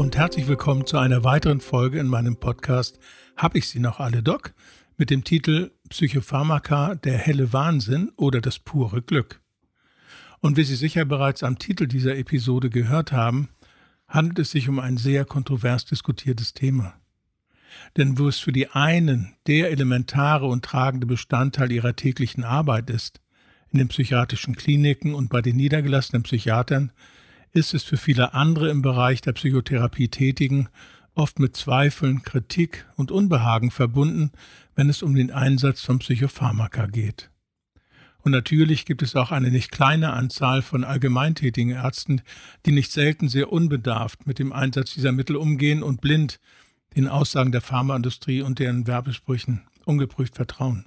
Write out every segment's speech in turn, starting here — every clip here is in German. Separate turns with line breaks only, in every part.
Und herzlich willkommen zu einer weiteren Folge in meinem Podcast Hab ich sie noch alle, Doc? mit dem Titel Psychopharmaka, der helle Wahnsinn oder das pure Glück. Und wie Sie sicher bereits am Titel dieser Episode gehört haben, handelt es sich um ein sehr kontrovers diskutiertes Thema. Denn wo es für die einen der elementare und tragende Bestandteil ihrer täglichen Arbeit ist, in den psychiatrischen Kliniken und bei den niedergelassenen Psychiatern, ist es für viele andere im Bereich der Psychotherapie Tätigen oft mit Zweifeln, Kritik und Unbehagen verbunden, wenn es um den Einsatz von Psychopharmaka geht. Und natürlich gibt es auch eine nicht kleine Anzahl von allgemeintätigen Ärzten, die nicht selten sehr unbedarft mit dem Einsatz dieser Mittel umgehen und blind den Aussagen der Pharmaindustrie und deren Werbesprüchen ungeprüft vertrauen.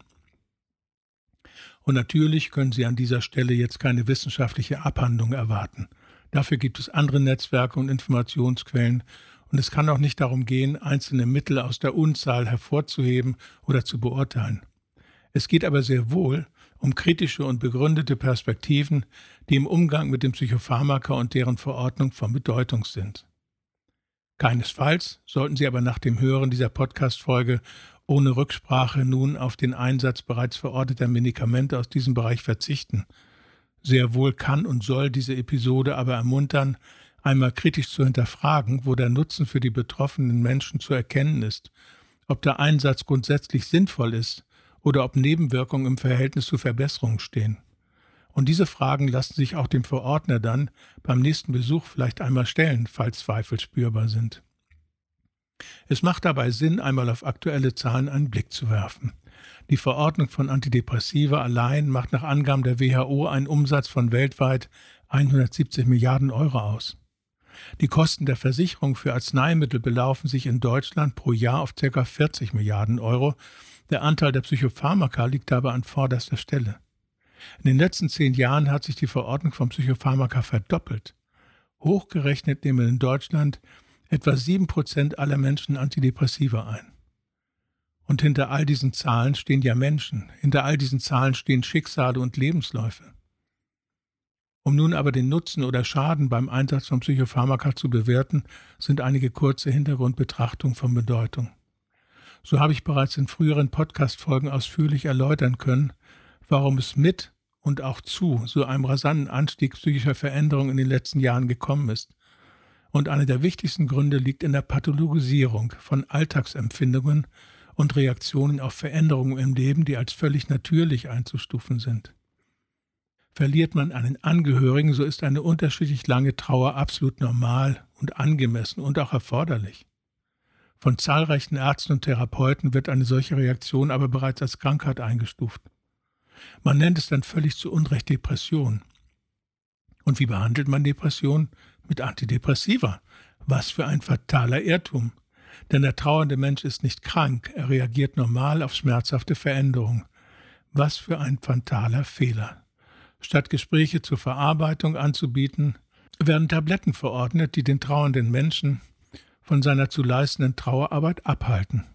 Und natürlich können Sie an dieser Stelle jetzt keine wissenschaftliche Abhandlung erwarten. Dafür gibt es andere Netzwerke und Informationsquellen und es kann auch nicht darum gehen, einzelne Mittel aus der Unzahl hervorzuheben oder zu beurteilen. Es geht aber sehr wohl um kritische und begründete Perspektiven, die im Umgang mit dem Psychopharmaka und deren Verordnung von Bedeutung sind. Keinesfalls sollten Sie aber nach dem Hören dieser Podcast-Folge ohne Rücksprache nun auf den Einsatz bereits verorteter Medikamente aus diesem Bereich verzichten. Sehr wohl kann und soll diese Episode aber ermuntern, einmal kritisch zu hinterfragen, wo der Nutzen für die betroffenen Menschen zu erkennen ist, ob der Einsatz grundsätzlich sinnvoll ist oder ob Nebenwirkungen im Verhältnis zu Verbesserungen stehen. Und diese Fragen lassen sich auch dem Verordner dann beim nächsten Besuch vielleicht einmal stellen, falls Zweifel spürbar sind. Es macht dabei Sinn, einmal auf aktuelle Zahlen einen Blick zu werfen. Die Verordnung von Antidepressiva allein macht nach Angaben der WHO einen Umsatz von weltweit 170 Milliarden Euro aus. Die Kosten der Versicherung für Arzneimittel belaufen sich in Deutschland pro Jahr auf ca. 40 Milliarden Euro. Der Anteil der Psychopharmaka liegt dabei an vorderster Stelle. In den letzten zehn Jahren hat sich die Verordnung von Psychopharmaka verdoppelt. Hochgerechnet nehmen in Deutschland etwa sieben Prozent aller Menschen Antidepressiva ein. Und hinter all diesen Zahlen stehen ja Menschen, hinter all diesen Zahlen stehen Schicksale und Lebensläufe. Um nun aber den Nutzen oder Schaden beim Einsatz von Psychopharmaka zu bewerten, sind einige kurze Hintergrundbetrachtungen von Bedeutung. So habe ich bereits in früheren Podcast-Folgen ausführlich erläutern können, warum es mit und auch zu so einem rasanten Anstieg psychischer Veränderungen in den letzten Jahren gekommen ist. Und einer der wichtigsten Gründe liegt in der Pathologisierung von Alltagsempfindungen und Reaktionen auf Veränderungen im Leben, die als völlig natürlich einzustufen sind. Verliert man einen Angehörigen, so ist eine unterschiedlich lange Trauer absolut normal und angemessen und auch erforderlich. Von zahlreichen Ärzten und Therapeuten wird eine solche Reaktion aber bereits als Krankheit eingestuft. Man nennt es dann völlig zu Unrecht Depression. Und wie behandelt man Depression? Mit Antidepressiva. Was für ein fataler Irrtum. Denn der trauernde Mensch ist nicht krank, er reagiert normal auf schmerzhafte Veränderungen. Was für ein fataler Fehler. Statt Gespräche zur Verarbeitung anzubieten, werden Tabletten verordnet, die den trauernden Menschen von seiner zu leistenden Trauerarbeit abhalten.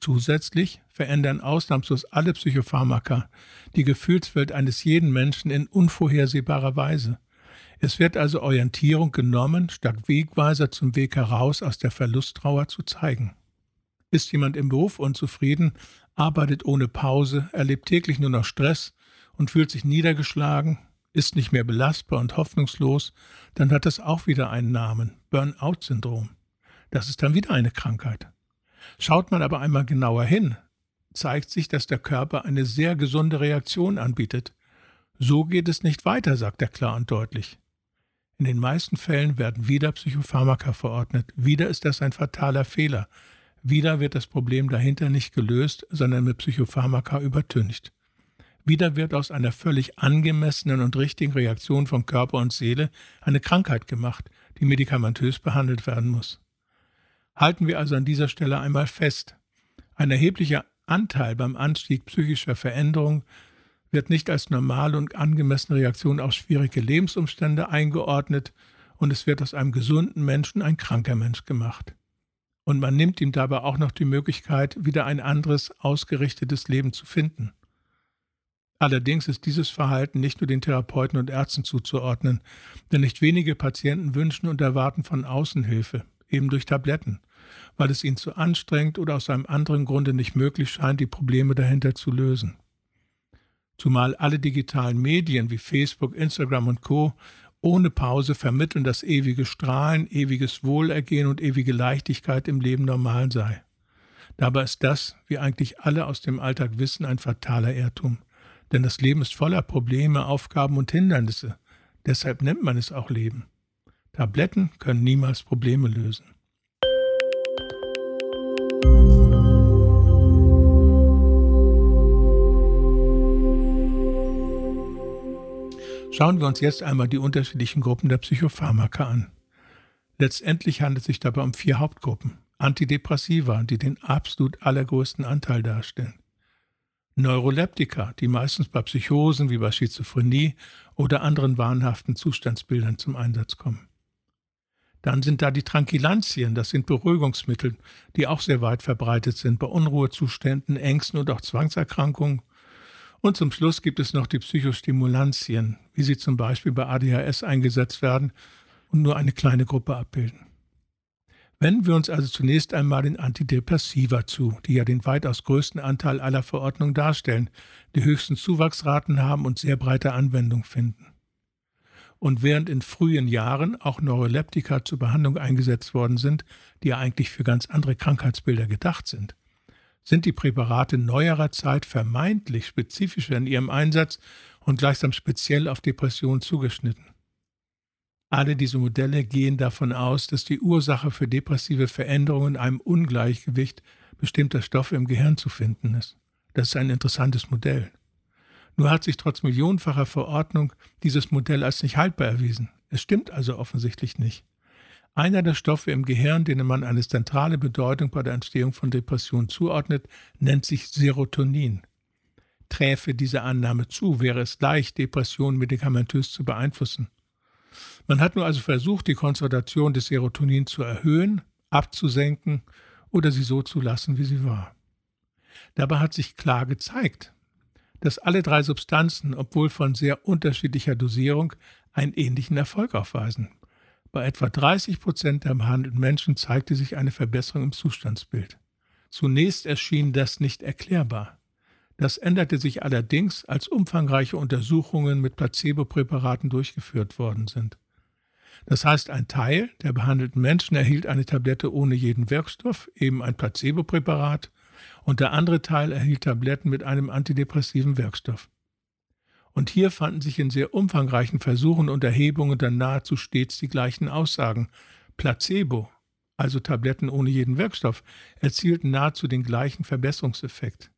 Zusätzlich verändern ausnahmslos alle Psychopharmaka die Gefühlswelt eines jeden Menschen in unvorhersehbarer Weise. Es wird also Orientierung genommen, statt Wegweiser zum Weg heraus aus der Verlusttrauer zu zeigen. Ist jemand im Beruf unzufrieden, arbeitet ohne Pause, erlebt täglich nur noch Stress und fühlt sich niedergeschlagen, ist nicht mehr belastbar und hoffnungslos, dann hat das auch wieder einen Namen, Burnout-Syndrom. Das ist dann wieder eine Krankheit. Schaut man aber einmal genauer hin, zeigt sich, dass der Körper eine sehr gesunde Reaktion anbietet. So geht es nicht weiter, sagt er klar und deutlich. In den meisten Fällen werden wieder Psychopharmaka verordnet. Wieder ist das ein fataler Fehler. Wieder wird das Problem dahinter nicht gelöst, sondern mit Psychopharmaka übertüncht. Wieder wird aus einer völlig angemessenen und richtigen Reaktion von Körper und Seele eine Krankheit gemacht, die medikamentös behandelt werden muss. Halten wir also an dieser Stelle einmal fest. Ein erheblicher Anteil beim Anstieg psychischer Veränderungen wird nicht als normale und angemessene Reaktion auf schwierige Lebensumstände eingeordnet und es wird aus einem gesunden Menschen ein kranker Mensch gemacht. Und man nimmt ihm dabei auch noch die Möglichkeit, wieder ein anderes, ausgerichtetes Leben zu finden. Allerdings ist dieses Verhalten nicht nur den Therapeuten und Ärzten zuzuordnen, denn nicht wenige Patienten wünschen und erwarten von außen Hilfe, eben durch Tabletten, weil es ihnen zu anstrengend oder aus einem anderen Grunde nicht möglich scheint, die Probleme dahinter zu lösen. Zumal alle digitalen Medien wie Facebook, Instagram und Co ohne Pause vermitteln, dass ewige Strahlen, ewiges Wohlergehen und ewige Leichtigkeit im Leben normal sei. Dabei ist das, wie eigentlich alle aus dem Alltag wissen, ein fataler Irrtum. Denn das Leben ist voller Probleme, Aufgaben und Hindernisse. Deshalb nennt man es auch Leben. Tabletten können niemals Probleme lösen. Schauen wir uns jetzt einmal die unterschiedlichen Gruppen der Psychopharmaka an. Letztendlich handelt es sich dabei um vier Hauptgruppen. Antidepressiva, die den absolut allergrößten Anteil darstellen. Neuroleptika, die meistens bei Psychosen wie bei Schizophrenie oder anderen wahnhaften Zustandsbildern zum Einsatz kommen. Dann sind da die Tranquilantien, das sind Beruhigungsmittel, die auch sehr weit verbreitet sind bei Unruhezuständen, Ängsten und auch Zwangserkrankungen. Und zum Schluss gibt es noch die Psychostimulantien, wie sie zum Beispiel bei ADHS eingesetzt werden und nur eine kleine Gruppe abbilden. Wenden wir uns also zunächst einmal den Antidepressiva zu, die ja den weitaus größten Anteil aller Verordnungen darstellen, die höchsten Zuwachsraten haben und sehr breite Anwendung finden. Und während in frühen Jahren auch Neuroleptika zur Behandlung eingesetzt worden sind, die ja eigentlich für ganz andere Krankheitsbilder gedacht sind, sind die Präparate neuerer Zeit vermeintlich spezifischer in ihrem Einsatz und gleichsam speziell auf Depressionen zugeschnitten. Alle diese Modelle gehen davon aus, dass die Ursache für depressive Veränderungen in einem Ungleichgewicht bestimmter Stoffe im Gehirn zu finden ist. Das ist ein interessantes Modell. Nur hat sich trotz millionenfacher Verordnung dieses Modell als nicht haltbar erwiesen. Es stimmt also offensichtlich nicht. Einer der Stoffe im Gehirn, denen man eine zentrale Bedeutung bei der Entstehung von Depressionen zuordnet, nennt sich Serotonin. Träfe diese Annahme zu, wäre es leicht, Depressionen medikamentös zu beeinflussen. Man hat nur also versucht, die Konzentration des Serotonin zu erhöhen, abzusenken oder sie so zu lassen, wie sie war. Dabei hat sich klar gezeigt, dass alle drei Substanzen, obwohl von sehr unterschiedlicher Dosierung, einen ähnlichen Erfolg aufweisen. Bei etwa 30 Prozent der behandelten Menschen zeigte sich eine Verbesserung im Zustandsbild. Zunächst erschien das nicht erklärbar. Das änderte sich allerdings, als umfangreiche Untersuchungen mit Placebo-Präparaten durchgeführt worden sind. Das heißt, ein Teil der behandelten Menschen erhielt eine Tablette ohne jeden Wirkstoff, eben ein Placebo-Präparat, und der andere Teil erhielt Tabletten mit einem antidepressiven Wirkstoff. Und hier fanden sich in sehr umfangreichen Versuchen und Erhebungen dann nahezu stets die gleichen Aussagen. Placebo, also Tabletten ohne jeden Wirkstoff, erzielten nahezu den gleichen Verbesserungseffekt.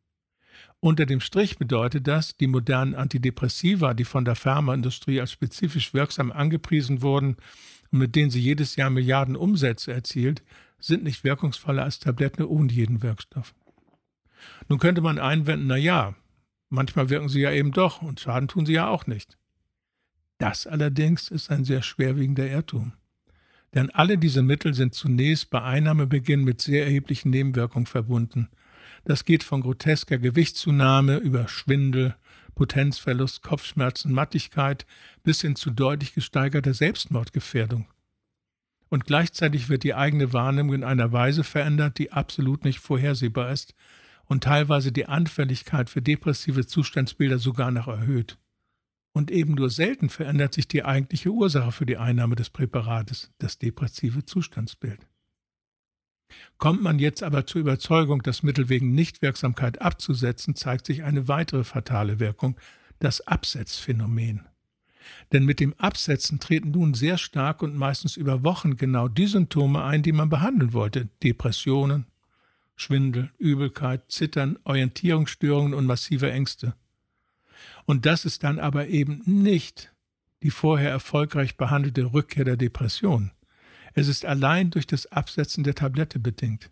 Unter dem Strich bedeutet das, die modernen Antidepressiva, die von der Pharmaindustrie als spezifisch wirksam angepriesen wurden und mit denen sie jedes Jahr Milliarden Umsätze erzielt, sind nicht wirkungsvoller als Tabletten ohne jeden Wirkstoff. Nun könnte man einwenden, na ja, manchmal wirken sie ja eben doch und Schaden tun sie ja auch nicht. Das allerdings ist ein sehr schwerwiegender Irrtum. Denn alle diese Mittel sind zunächst bei Einnahmebeginn mit sehr erheblichen Nebenwirkungen verbunden das geht von grotesker Gewichtszunahme über Schwindel, Potenzverlust, Kopfschmerzen, Mattigkeit bis hin zu deutlich gesteigerter Selbstmordgefährdung. Und gleichzeitig wird die eigene Wahrnehmung in einer Weise verändert, die absolut nicht vorhersehbar ist und teilweise die Anfälligkeit für depressive Zustandsbilder sogar noch erhöht. Und eben nur selten verändert sich die eigentliche Ursache für die Einnahme des Präparates, das depressive Zustandsbild. Kommt man jetzt aber zur Überzeugung, das Mittel wegen Nichtwirksamkeit abzusetzen, zeigt sich eine weitere fatale Wirkung, das Absetzphänomen. Denn mit dem Absetzen treten nun sehr stark und meistens über Wochen genau die Symptome ein, die man behandeln wollte. Depressionen, Schwindel, Übelkeit, Zittern, Orientierungsstörungen und massive Ängste. Und das ist dann aber eben nicht die vorher erfolgreich behandelte Rückkehr der Depression. Es ist allein durch das Absetzen der Tablette bedingt.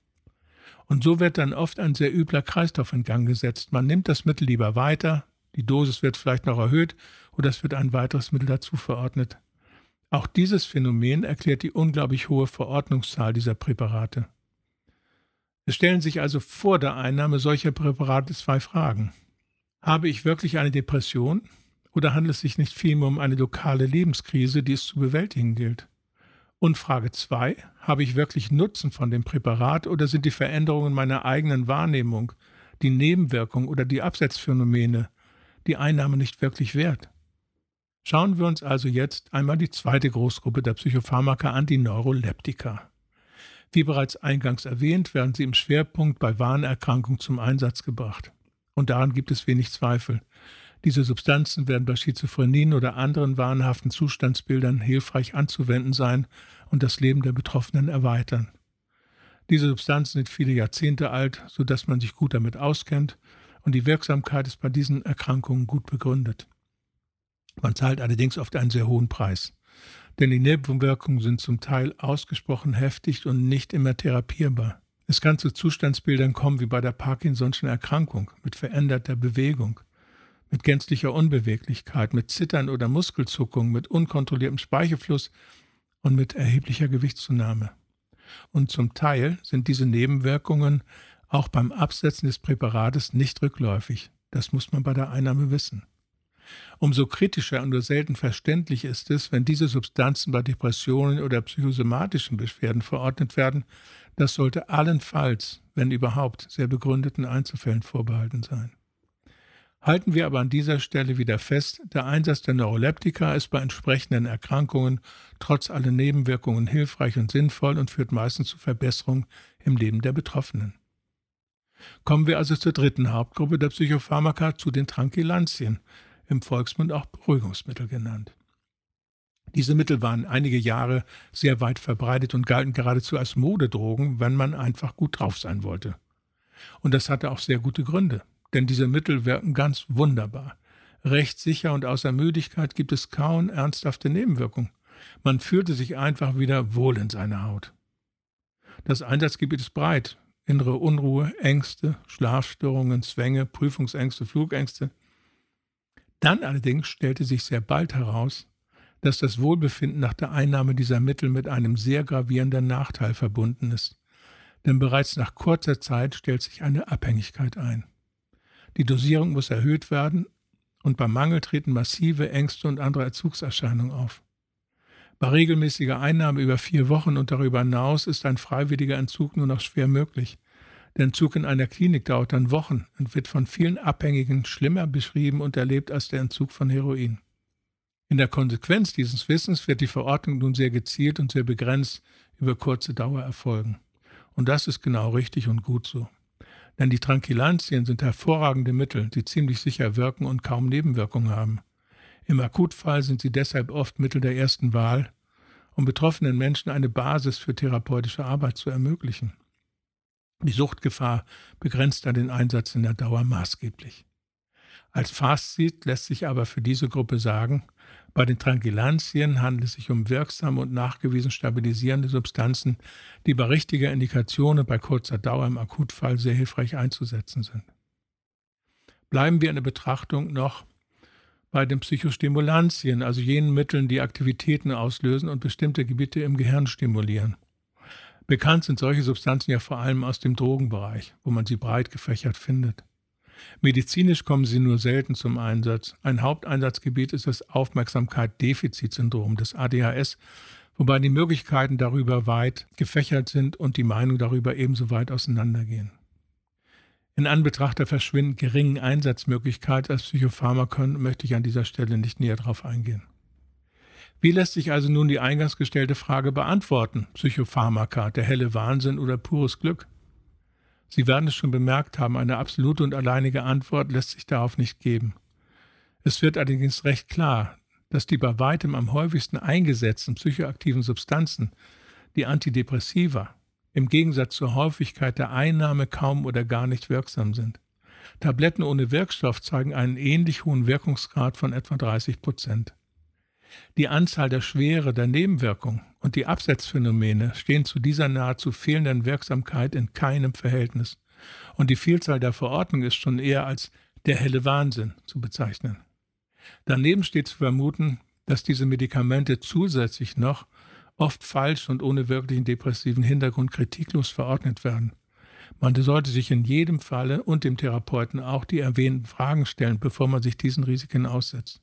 Und so wird dann oft ein sehr übler Kreislauf in Gang gesetzt. Man nimmt das Mittel lieber weiter, die Dosis wird vielleicht noch erhöht oder es wird ein weiteres Mittel dazu verordnet. Auch dieses Phänomen erklärt die unglaublich hohe Verordnungszahl dieser Präparate. Es stellen sich also vor der Einnahme solcher Präparate zwei Fragen. Habe ich wirklich eine Depression oder handelt es sich nicht vielmehr um eine lokale Lebenskrise, die es zu bewältigen gilt? Und Frage 2, habe ich wirklich Nutzen von dem Präparat oder sind die Veränderungen meiner eigenen Wahrnehmung, die Nebenwirkungen oder die Absetzphänomene die Einnahme nicht wirklich wert? Schauen wir uns also jetzt einmal die zweite Großgruppe der Psychopharmaka an, die Neuroleptika. Wie bereits eingangs erwähnt, werden sie im Schwerpunkt bei Warnerkrankungen zum Einsatz gebracht. Und daran gibt es wenig Zweifel. Diese Substanzen werden bei Schizophrenien oder anderen wahnhaften Zustandsbildern hilfreich anzuwenden sein und das Leben der Betroffenen erweitern. Diese Substanzen sind viele Jahrzehnte alt, sodass man sich gut damit auskennt und die Wirksamkeit ist bei diesen Erkrankungen gut begründet. Man zahlt allerdings oft einen sehr hohen Preis, denn die Nebenwirkungen sind zum Teil ausgesprochen heftig und nicht immer therapierbar. Es kann zu Zustandsbildern kommen wie bei der Parkinson'schen Erkrankung mit veränderter Bewegung, mit gänzlicher Unbeweglichkeit, mit Zittern oder Muskelzuckung, mit unkontrolliertem Speichelfluss und mit erheblicher Gewichtszunahme. Und zum Teil sind diese Nebenwirkungen auch beim Absetzen des Präparates nicht rückläufig. Das muss man bei der Einnahme wissen. Umso kritischer und nur selten verständlich ist es, wenn diese Substanzen bei Depressionen oder psychosomatischen Beschwerden verordnet werden. Das sollte allenfalls, wenn überhaupt, sehr begründeten Einzelfällen vorbehalten sein. Halten wir aber an dieser Stelle wieder fest, der Einsatz der Neuroleptika ist bei entsprechenden Erkrankungen trotz aller Nebenwirkungen hilfreich und sinnvoll und führt meistens zu Verbesserungen im Leben der Betroffenen. Kommen wir also zur dritten Hauptgruppe der Psychopharmaka, zu den Tranquilantien, im Volksmund auch Beruhigungsmittel genannt. Diese Mittel waren einige Jahre sehr weit verbreitet und galten geradezu als Modedrogen, wenn man einfach gut drauf sein wollte. Und das hatte auch sehr gute Gründe denn diese Mittel wirken ganz wunderbar. Recht sicher und außer Müdigkeit gibt es kaum ernsthafte Nebenwirkungen. Man fühlte sich einfach wieder wohl in seiner Haut. Das Einsatzgebiet ist breit. Innere Unruhe, Ängste, Schlafstörungen, Zwänge, Prüfungsängste, Flugängste. Dann allerdings stellte sich sehr bald heraus, dass das Wohlbefinden nach der Einnahme dieser Mittel mit einem sehr gravierenden Nachteil verbunden ist. Denn bereits nach kurzer Zeit stellt sich eine Abhängigkeit ein. Die Dosierung muss erhöht werden und beim Mangel treten massive Ängste und andere Erzugserscheinungen auf. Bei regelmäßiger Einnahme über vier Wochen und darüber hinaus ist ein freiwilliger Entzug nur noch schwer möglich. Der Entzug in einer Klinik dauert dann Wochen und wird von vielen Abhängigen schlimmer beschrieben und erlebt als der Entzug von Heroin. In der Konsequenz dieses Wissens wird die Verordnung nun sehr gezielt und sehr begrenzt über kurze Dauer erfolgen. Und das ist genau richtig und gut so. Denn die Tranquilantien sind hervorragende Mittel, die ziemlich sicher wirken und kaum Nebenwirkungen haben. Im Akutfall sind sie deshalb oft Mittel der ersten Wahl, um betroffenen Menschen eine Basis für therapeutische Arbeit zu ermöglichen. Die Suchtgefahr begrenzt dann den Einsatz in der Dauer maßgeblich. Als Fazit lässt sich aber für diese Gruppe sagen, bei den Tranquilantien handelt es sich um wirksame und nachgewiesen stabilisierende Substanzen, die bei richtiger Indikation und bei kurzer Dauer im Akutfall sehr hilfreich einzusetzen sind. Bleiben wir in der Betrachtung noch bei den Psychostimulantien, also jenen Mitteln, die Aktivitäten auslösen und bestimmte Gebiete im Gehirn stimulieren. Bekannt sind solche Substanzen ja vor allem aus dem Drogenbereich, wo man sie breit gefächert findet. Medizinisch kommen sie nur selten zum Einsatz. Ein Haupteinsatzgebiet ist das Aufmerksamkeit-Defizitsyndrom des ADHS, wobei die Möglichkeiten darüber weit gefächert sind und die Meinungen darüber ebenso weit auseinandergehen. In Anbetracht der verschwindend geringen Einsatzmöglichkeit als Psychopharmakon möchte ich an dieser Stelle nicht näher darauf eingehen. Wie lässt sich also nun die eingangs gestellte Frage beantworten? Psychopharmaka, der helle Wahnsinn oder pures Glück? Sie werden es schon bemerkt haben, eine absolute und alleinige Antwort lässt sich darauf nicht geben. Es wird allerdings recht klar, dass die bei weitem am häufigsten eingesetzten psychoaktiven Substanzen, die Antidepressiva, im Gegensatz zur Häufigkeit der Einnahme kaum oder gar nicht wirksam sind. Tabletten ohne Wirkstoff zeigen einen ähnlich hohen Wirkungsgrad von etwa 30 Prozent. Die Anzahl der Schwere der Nebenwirkungen und die Absetzphänomene stehen zu dieser nahezu fehlenden Wirksamkeit in keinem Verhältnis. Und die Vielzahl der Verordnungen ist schon eher als der helle Wahnsinn zu bezeichnen. Daneben steht zu vermuten, dass diese Medikamente zusätzlich noch oft falsch und ohne wirklichen depressiven Hintergrund kritiklos verordnet werden. Man sollte sich in jedem Falle und dem Therapeuten auch die erwähnten Fragen stellen, bevor man sich diesen Risiken aussetzt.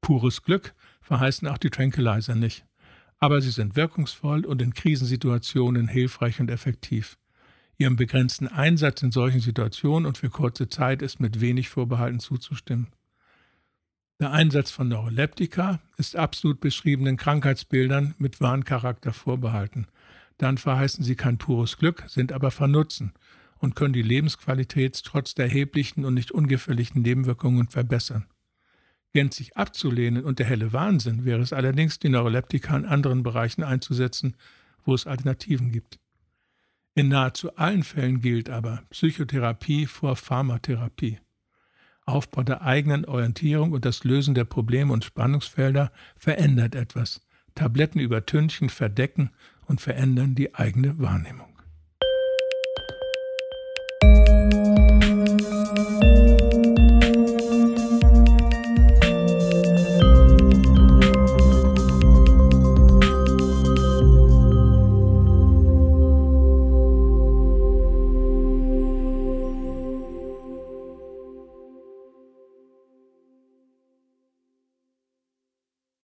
Pures Glück verheißen auch die Tranquilizer nicht, aber sie sind wirkungsvoll und in Krisensituationen hilfreich und effektiv. Ihrem begrenzten Einsatz in solchen Situationen und für kurze Zeit ist mit wenig Vorbehalten zuzustimmen. Der Einsatz von Neuroleptika ist absolut beschriebenen Krankheitsbildern mit Warncharakter vorbehalten. Dann verheißen sie kein pures Glück, sind aber vernutzen und können die Lebensqualität trotz der erheblichen und nicht ungefährlichen Nebenwirkungen verbessern gänzlich abzulehnen und der helle Wahnsinn wäre es allerdings, die Neuroleptika in anderen Bereichen einzusetzen, wo es Alternativen gibt. In nahezu allen Fällen gilt aber Psychotherapie vor Pharmatherapie. Aufbau der eigenen Orientierung und das Lösen der Probleme und Spannungsfelder verändert etwas. Tabletten übertünchen, verdecken und verändern die eigene Wahrnehmung.